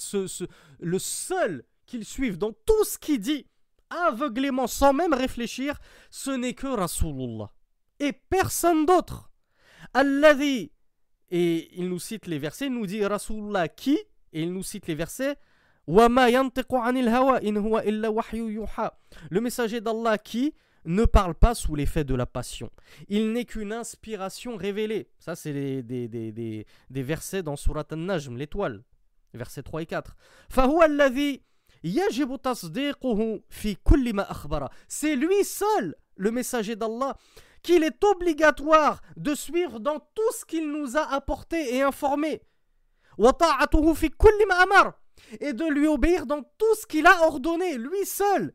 le seul qu'ils suivent dans tout ce qu'il dit, aveuglément, sans même réfléchir, ce n'est que Rasulullah. Et personne d'autre. Alladhi, et il nous cite les versets, il nous dit Rasulullah qui, et il nous cite les versets, le messager d'Allah qui? Ne parle pas sous l'effet de la passion. Il n'est qu'une inspiration révélée. Ça, c'est des, des, versets dans Surat An-Najm, l'étoile, versets 3 et 4. C'est lui seul, le messager d'Allah, qu'il est obligatoire de suivre dans tout ce qu'il nous a apporté et informé. Et de lui obéir dans tout ce qu'il a ordonné, lui seul.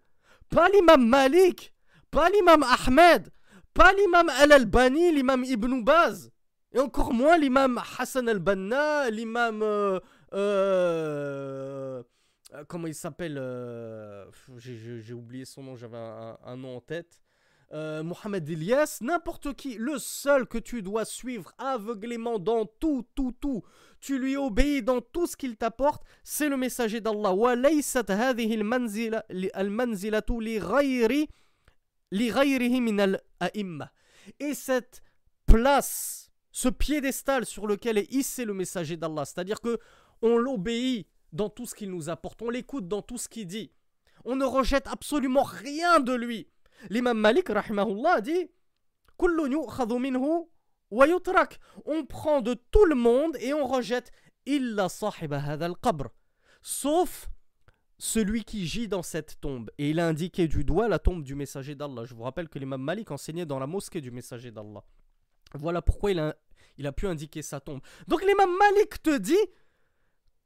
Pas l'imam Malik, pas l'imam Ahmed, pas l'imam Al-Albani, l'imam Ibn Baz, et encore moins l'imam Hassan al-Banna, l'imam... Euh, euh, comment il s'appelle euh, J'ai oublié son nom, j'avais un, nom en tête. Mohamed Ilyas, n'importe qui, le seul que tu dois suivre aveuglément dans tout, tout, tout, tu lui obéis dans tout ce qu'il t'apporte, c'est le messager d'Allah. Et cette place, ce piédestal sur lequel est hissé le messager d'Allah, c'est-à-dire que on l'obéit dans tout ce qu'il nous apporte, on l'écoute dans tout ce qu'il dit. On ne rejette absolument rien de lui. L'imam Malik, rahimahullah, dit On prend de tout le monde et on rejette illa qabr Sauf celui qui gît dans cette tombe. Et il a indiqué du doigt la tombe du messager d'Allah. Je vous rappelle que l'imam Malik enseignait dans la mosquée du messager d'Allah. Voilà pourquoi il a, pu indiquer sa tombe. Donc l'imam Malik te dit,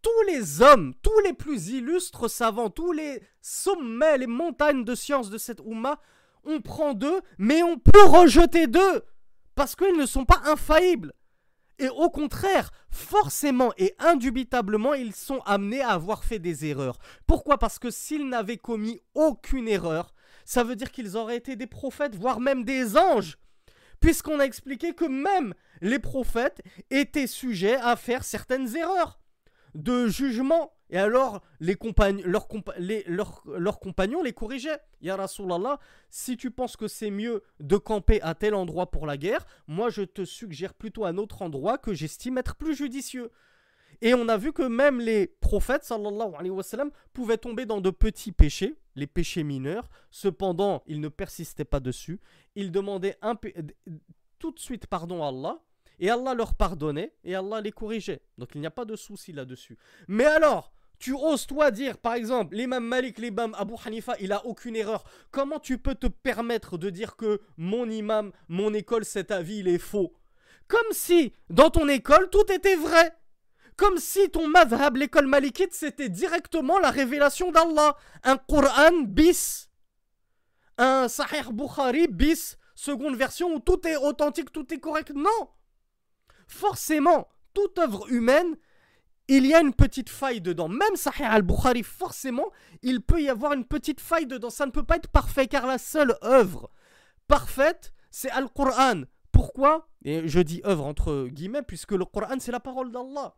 tous les hommes, tous les plus illustres savants, tous les sommets, les montagnes de science de cette Oumma, on prend d'eux, mais on peut rejeter d'eux, parce qu'ils ne sont pas infaillibles. Et au contraire, forcément et indubitablement, ils sont amenés à avoir fait des erreurs. Pourquoi? Parce que s'ils n'avaient commis aucune erreur, ça veut dire qu'ils auraient été des prophètes, voire même des anges. Puisqu'on a expliqué que même les prophètes étaient sujets à faire certaines erreurs de jugement. Et alors, les leurs, compagnons les corrigeaient. Ya Rasulallah, si tu penses que c'est mieux de camper à tel endroit pour la guerre, moi je te suggère plutôt un autre endroit que j'estime être plus judicieux. Et on a vu que même les prophètes, sallallahu alayhi wa sallam, pouvaient tomber dans de petits péchés, les péchés mineurs. Cependant, ils ne persistaient pas dessus. Ils demandaient tout de suite pardon à Allah et Allah leur pardonnait et Allah les corrigeait. Donc il n'y a pas de souci là-dessus. Mais alors, tu oses toi dire, par exemple, l'imam Malik, l'imam Abu Hanifa, il a aucune erreur. Comment tu peux te permettre de dire que mon imam, mon école, cet avis, il est faux? Comme si, dans ton école, tout était vrai. Comme si ton madhab, l'école malikite, c'était directement la révélation d'Allah. Un Coran bis. Un Sahih Bukhari bis. Seconde version où tout est authentique, tout est correct. Non forcément, toute œuvre humaine, il y a une petite faille dedans. Même Sahih al-Bukhari, forcément, il peut y avoir une petite faille dedans. Ça ne peut pas être parfait, car la seule œuvre parfaite, c'est Al-Qur'an. Pourquoi? Et je dis œuvre entre guillemets, puisque le Coran, c'est la parole d'Allah.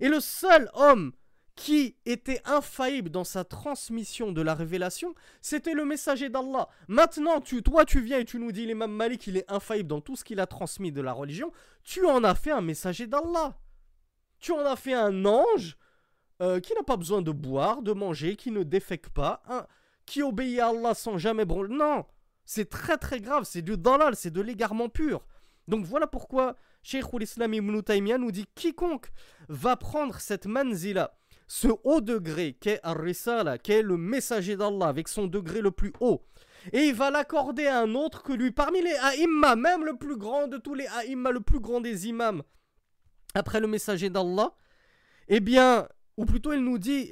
Et le seul homme qui était infaillible dans sa transmission de la révélation, c'était le messager d'Allah. Maintenant, tu, toi, tu viens et tu nous dis l'imam Malik, il est infaillible dans tout ce qu'il a transmis de la religion. Tu en as fait un messager d'Allah. Tu en as fait un ange euh, qui n'a pas besoin de boire, de manger, qui ne défèque pas, qui obéit à Allah sans jamais branler. Non, c'est très très grave, c'est du dalal, c'est de l'égarement pur. Donc voilà pourquoi Cheikh Islam Ibn Taymiyyah nous dit quiconque va prendre cette manzila, ce haut degré qu'est Ar-Risala, qu'est le messager d'Allah avec son degré le plus haut, et il va l'accorder à un autre que lui, parmi les Aïmma, même le plus grand de tous les Aïmma, le plus grand des imams, après le messager d'Allah, eh bien, ou plutôt il nous dit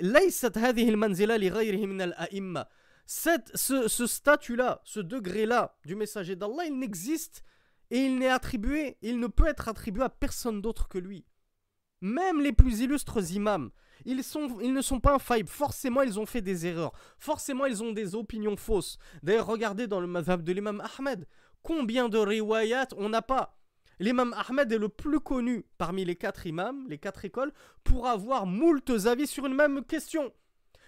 ce, ce statut-là, ce degré-là du messager d'Allah, il n'existe et il n'est attribué, il ne peut être attribué à personne d'autre que lui. Même les plus illustres imams, ils, sont, ils ne sont pas infaillibles. Forcément, ils ont fait des erreurs. Forcément, ils ont des opinions fausses. D'ailleurs, regardez dans le madhab de l'imam Ahmed. Combien de riwayat on n'a pas L'imam Ahmed est le plus connu parmi les quatre imams, les quatre écoles, pour avoir moult avis sur une même question.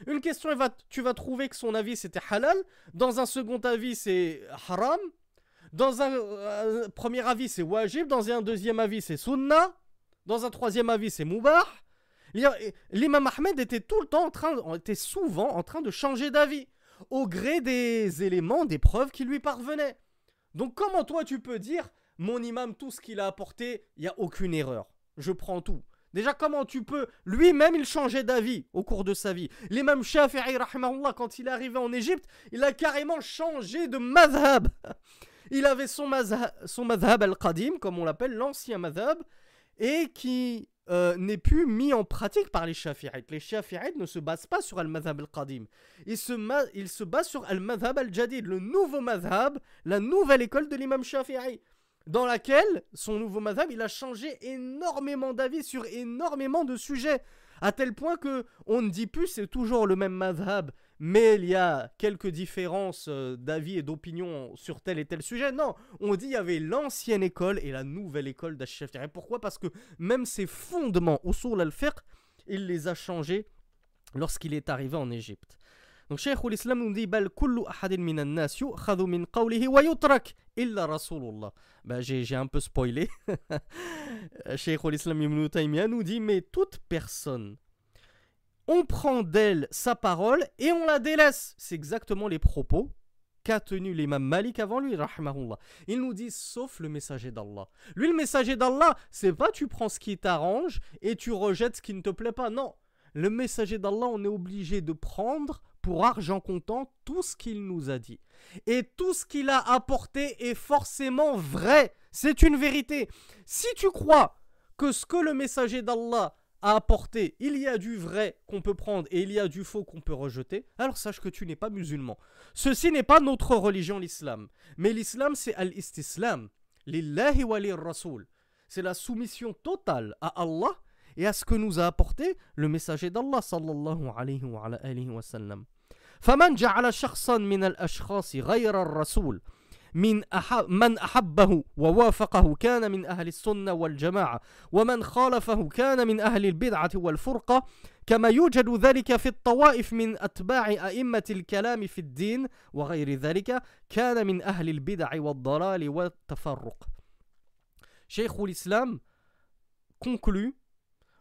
Une question, tu vas trouver que son avis c'était halal. Dans un second avis, c'est haram. Dans un euh, premier avis, c'est wajib. Dans un deuxième avis, c'est sunnah. Dans un troisième avis, c'est mubah. L'imam Ahmed était tout le temps en train, était souvent en train de changer d'avis au gré des éléments, des preuves qui lui parvenaient. Donc comment toi tu peux dire mon imam, tout ce qu'il a apporté, il n'y a aucune erreur. Je prends tout. Déjà, comment tu peux Lui-même, il changeait d'avis au cours de sa vie. L'imam Shafi'i, quand il est arrivé en Égypte, il a carrément changé de madhab. Il avait son madhab, son al-qadim, comme on l'appelle, l'ancien madhab, et qui euh, n'est plus mis en pratique par les Shafi'ites. Les Shafi'ites ne se basent pas sur al-madhab al-qadim. Ils se, ils se basent sur al-madhab al-jadid, le nouveau madhab, la nouvelle école de l'imam Shafi'i dans laquelle son nouveau madhab, il a changé énormément d'avis sur énormément de sujets, à tel point que on ne dit plus c'est toujours le même madhab, mais il y a quelques différences euh, d'avis et d'opinion sur tel et tel sujet. Non, on dit il y avait l'ancienne école et la nouvelle école d'Ash-Shafi'i. Pourquoi? Parce que même ses fondements, usul al-fiqh, il les a changés lorsqu'il est arrivé en Égypte. Donc Cheikh l'Islam nous dit kullu minan min. Bah, j'ai un peu spoilé. Cheikh l'Islam Ibn nous dit mais toute personne on prend d'elle sa parole et on la délaisse. C'est exactement les propos qu'a tenu l'imam Malik avant lui. Il nous dit sauf le messager d'Allah. Lui, le messager d'Allah, c'est pas tu prends ce qui t'arrange et tu rejettes ce qui ne te plaît pas. Non. Le messager d'Allah, on est obligé de prendre pour argent comptant tout ce qu'il nous a dit. Et tout ce qu'il a apporté est forcément vrai. C'est une vérité. Si tu crois que ce que le messager d'Allah a apporté, il y a du vrai qu'on peut prendre et il y a du faux qu'on peut rejeter, alors sache que tu n'es pas musulman. Ceci n'est pas notre religion, l'islam. Mais l'islam, c'est al-istislam. Lillahi wa rasoul. C'est la soumission totale à Allah et à ce que nous a apporté le messager d'Allah sallallahu alayhi wa sallam. فمن جعل شخصا من الأشخاص غير الرسول من أحب من أحبه ووافقه كان من أهل السنة والجماعة ومن خالفه كان من أهل البدعة والفرقة كما يوجد ذلك في الطوائف من أتباع أئمة الكلام في الدين وغير ذلك كان من أهل البدع والضلال والتفرق. شيخ الإسلام conclut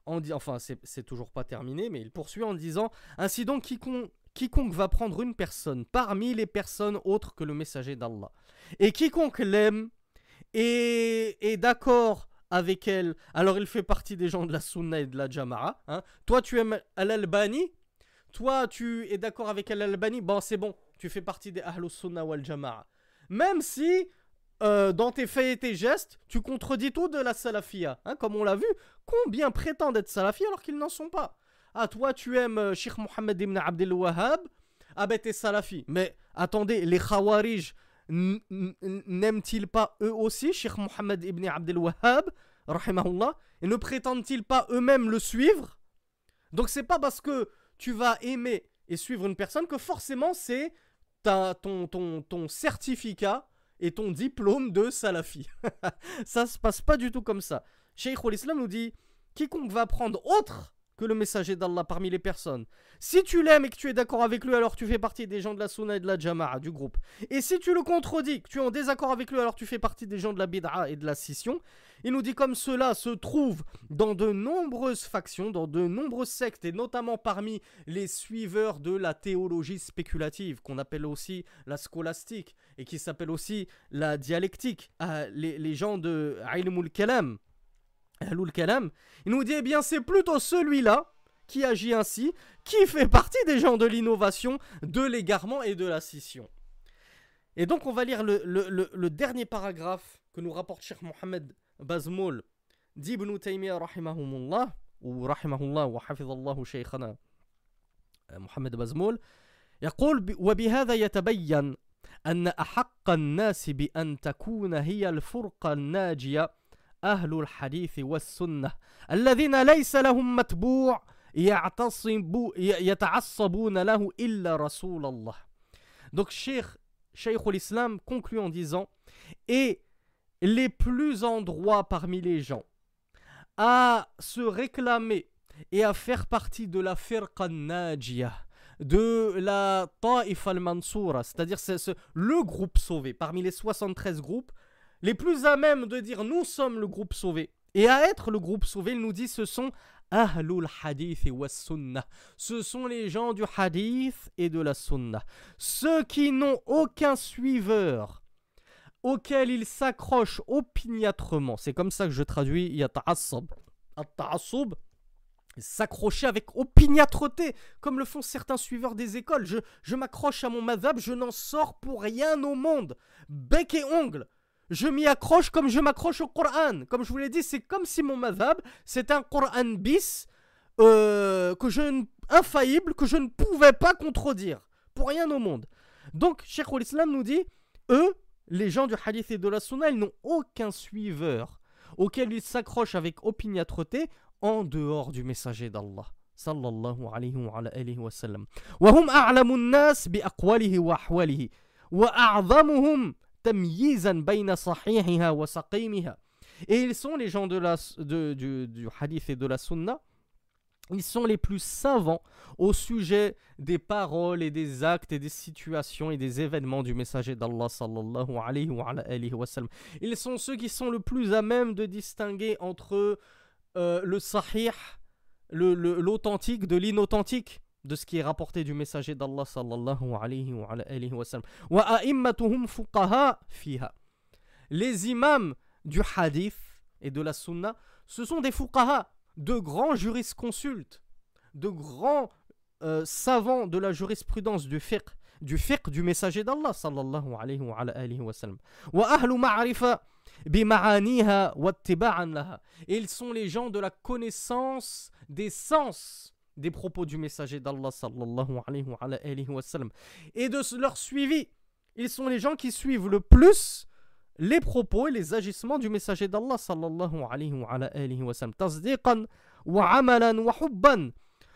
en dit, enfin c'est toujours pas terminé, mais il poursuit en disant Ainsi donc, quiconque, quiconque va prendre une personne parmi les personnes autres que le messager d'Allah, et quiconque l'aime et est d'accord avec elle, alors il fait partie des gens de la Sunna et de la Jama'a. Hein. Toi, tu aimes Al-Albani, toi, tu es d'accord avec Al-Albani, bon, c'est bon, tu fais partie des Ahlus Sunna wal Jama'a. Même si euh, dans tes faits et tes gestes, tu contredis tout de la salafia. Hein, comme on l'a vu, combien prétendent être salafis alors qu'ils n'en sont pas? Ah, toi, tu aimes euh, Sheikh Mohammed ibn Abdel Wahhab? Ah, ben, t'es salafi. Mais attendez, les Khawarij n'aiment-ils pas eux aussi Sheikh Mohammed ibn Abdel Wahhab? Rahimahullah Et ne prétendent-ils pas eux-mêmes le suivre? Donc, c'est pas parce que tu vas aimer et suivre une personne que forcément c'est ton, ton, ton certificat et ton diplôme de salafi. ça se passe pas du tout comme ça. Cheikh islam nous dit quiconque va prendre autre que le messager d'Allah parmi les personnes. Si tu l'aimes et que tu es d'accord avec lui, alors tu fais partie des gens de la Sunna et de la Jama'a, du groupe. Et si tu le contredis, que tu es en désaccord avec lui, alors tu fais partie des gens de la Bid'a et de la scission. Il nous dit comme cela se trouve dans de nombreuses factions, dans de nombreuses sectes, et notamment parmi les suiveurs de la théologie spéculative, qu'on appelle aussi la scolastique, et qui s'appelle aussi la dialectique. Ah, les, les gens de Ilmul Kalam, Kalam, il nous dit eh bien c'est plutôt celui-là qui agit ainsi, qui fait partie des gens de l'innovation, de l'égarement et de la scission. Et donc on va lire le, le, le, dernier paragraphe que nous rapporte Cheikh Mohamed Bazmoul d'Ibn Taymiyyah rahimahumullah ou rahimahullah wa hafidallahu shaykhana محمد بازمول يقول وبهذا يتبين أن أحق الناس بأن تكون هي الفرقة الناجية أهل الحديث والسنة الذين ليس لهم متبوع يتعصبون له إلا رسول الله Donc Cheikh, Cheikh l'Islam conclut en disant Et les plus en droit parmi les gens à se réclamer et à faire partie de la firqa najiyah, de la Ta'if al-Mansoura, c'est-à-dire c'est le groupe sauvé parmi les 73 groupes, les plus à même de dire nous sommes le groupe sauvé. Et à être le groupe sauvé, il nous dit ce sont Ahlul Hadith wa Sunnah. Ce sont les gens du Hadith et de la Sunnah. Ceux qui n'ont aucun suiveur auquel ils s'accrochent opiniâtrement. C'est comme ça que je traduis Yata'assab. S'accrocher avec opiniâtreté, comme le font certains suiveurs des écoles. Je, je m'accroche à mon madhab, je n'en sors pour rien au monde. Bec et ongle. Je m'y accroche comme je m'accroche au Coran. Comme je vous l'ai dit, c'est comme si mon madhab, c'est un Coran bis euh, que je, infaillible que je ne pouvais pas contredire. Pour rien au monde. Donc, Cheikh islam nous dit, eux, les gens du hadith et de la sunna, ils n'ont aucun suiveur auquel ils s'accrochent avec opiniâtreté en dehors du messager d'Allah. Sallallahu alayhi wa alayhi wa sallam. وهم أعلم الناس بأقواله وأحواله وأعظمهم et ils sont les gens du, du hadith et de la sunna. Ils sont les plus savants au sujet des paroles et des actes et des situations et des événements du messager d'Allah sallallahu alayhi wa. Ils sont ceux qui sont le plus à même de distinguer entre euh, le sahih, l'authentique de l'inauthentique de ce qui est rapporté du messager d'Allah sallallahu alayhi wa, alayhi wa sallam. Les imams du hadith et de la sunna, ce sont des fuqaha de grands jurisconsultes, de grands euh, savants de la jurisprudence du fiqh, du fiqh du messager d'Allah sallallahu alayhi wa alihi wa sallam. Wa ahlu ma'rifa bima'aniha wa laha. Ils sont les gens de la connaissance des sens des propos du messager d'Allah sallallahu alayhi wa sallam et de leur suivi. Ils sont les gens qui suivent le plus les propos et les agissements du messager d'Allah sallallahu alayhi wa, alayhi wa sallam. Tasdiqan wa amalan wa hubban.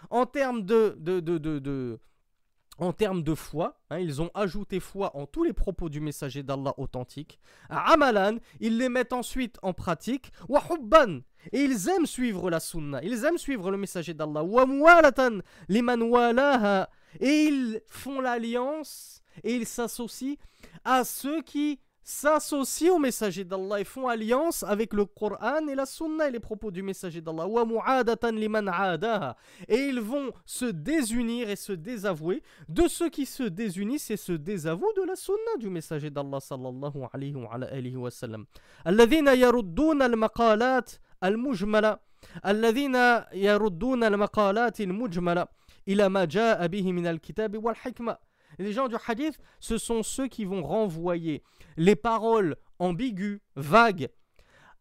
En termes de, en termes de foi, hein, ils ont ajouté foi en tous les propos du messager d'Allah authentique. Amalan, ils les mettent ensuite en pratique. Wa hubban. Et ils aiment suivre la sunna, ils aiment suivre le messager d'Allah. Wa muwalatan liman walaha. Et ils font l'alliance et ils s'associent à ceux qui s'associent au messager d'Allah et font alliance avec le Coran et la Sunna et les propos du messager d'Allah. Et ils vont se désunir et se désavouer de ceux qui se désunissent et se désavouent de la Sunna du messager d'Allah sallallahu alayhi wa alayhi wa sallam. الذين يردون المقالات المجملة الذين يردون المقالات المجملة إلى ما جاء به من الكتاب والحكمة les gens du hadith, ce sont ceux qui vont renvoyer les paroles ambiguës, vagues,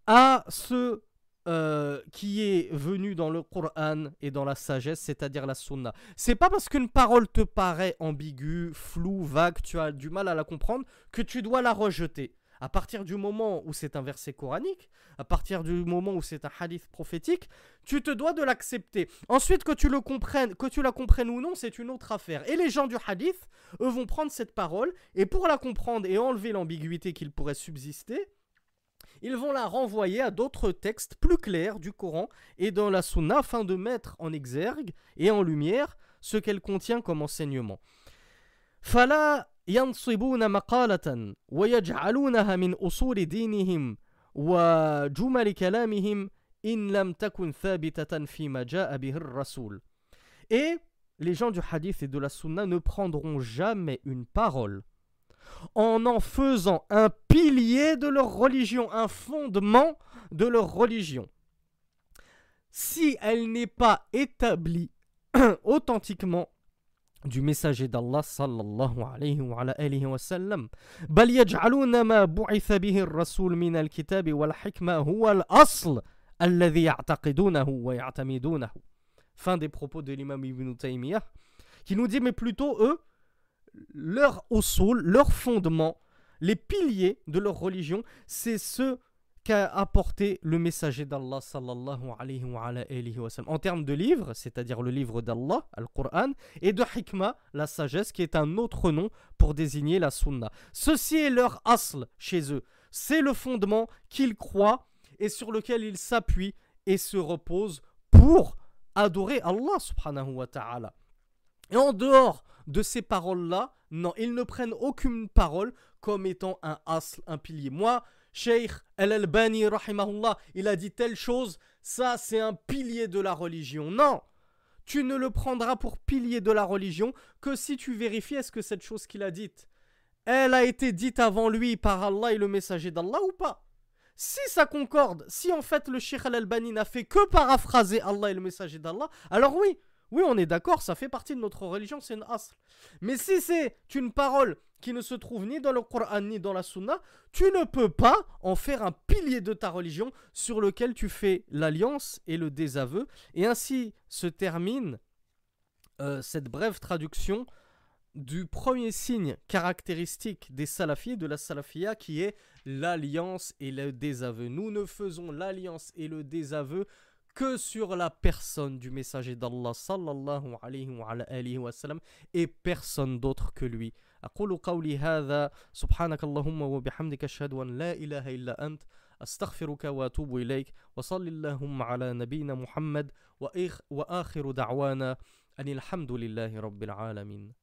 à ce euh, qui est venu dans le Coran et dans la sagesse, c'est-à-dire la sunna. C'est pas parce qu'une parole te paraît ambiguë, floue, vague, tu as du mal à la comprendre, que tu dois la rejeter. À partir du moment où c'est un verset coranique, à partir du moment où c'est un hadith prophétique, tu te dois de l'accepter. Ensuite, que tu le comprennes, que tu la comprennes ou non, c'est une autre affaire. Et les gens du hadith, eux, vont prendre cette parole et pour la comprendre et enlever l'ambiguïté qu'il pourrait subsister, ils vont la renvoyer à d'autres textes plus clairs du Coran et dans la Sunna afin de mettre en exergue et en lumière ce qu'elle contient comme enseignement. Fala ينصبون مقالة ويجعلونها من أصول دينهم وجمل كلامهم إن لم تكن ثابتة فيما جاء به الرسول. Et les gens du hadith et de la sunna ne prendront jamais une parole en en faisant un pilier de leur religion, un fondement de leur religion. Si elle n'est pas établie authentiquement du messager d'Allah sallallahu alayhi wa alayhi wa sallam بل يجعلون ما بعث به الرسول من الكتاب والحكمة هو الأصل الذي يعتقدونه ويعتمدونه Fin des propos de l'imam Ibn Taymiyyah qui nous dit mais plutôt eux leur usul, leur fondement, les piliers de leur religion, c'est ce qu'a apporté le messager d'Allah sallallahu. En termes de livres, c'est-à-dire le livre d'Allah, Al-Qur'an, et de hikmah, la sagesse, qui est un autre nom pour désigner la sunna. Ceci est leur asl chez eux. C'est le fondement qu'ils croient et sur lequel ils s'appuient et se reposent pour adorer Allah subhanahu wa ta'ala. Et en dehors de ces paroles-là, non, ils ne prennent aucune parole comme étant un asl, un pilier. Moi, Sheikh Al-Albani, il a dit telle chose, ça c'est un pilier de la religion. Non Tu ne le prendras pour pilier de la religion que si tu vérifies est-ce que cette chose qu'il a dite, elle a été dite avant lui par Allah et le messager d'Allah ou pas? Si ça concorde, si en fait le Sheikh Al-Albani n'a fait que paraphraser Allah et le messager d'Allah, alors oui, oui, on est d'accord, ça fait partie de notre religion, c'est une asr. Mais si c'est une parole qui ne se trouve ni dans le Coran ni dans la Sunna, tu ne peux pas en faire un pilier de ta religion sur lequel tu fais l'alliance et le désaveu. Et ainsi se termine euh, cette brève traduction du premier signe caractéristique des salafis, de la salafia, qui est l'alliance et le désaveu. Nous ne faisons l'alliance et le désaveu que sur la personne du messager d'Allah sallallahu alayhi wa alihi wa sallam et personne d'autre que lui. أقول قولي هذا سبحانك اللهم وبحمدك أشهد أن لا إله إلا أنت أستغفرك وأتوب إليك وصل اللهم على نبينا محمد وآخر دعوانا أن الحمد لله رب العالمين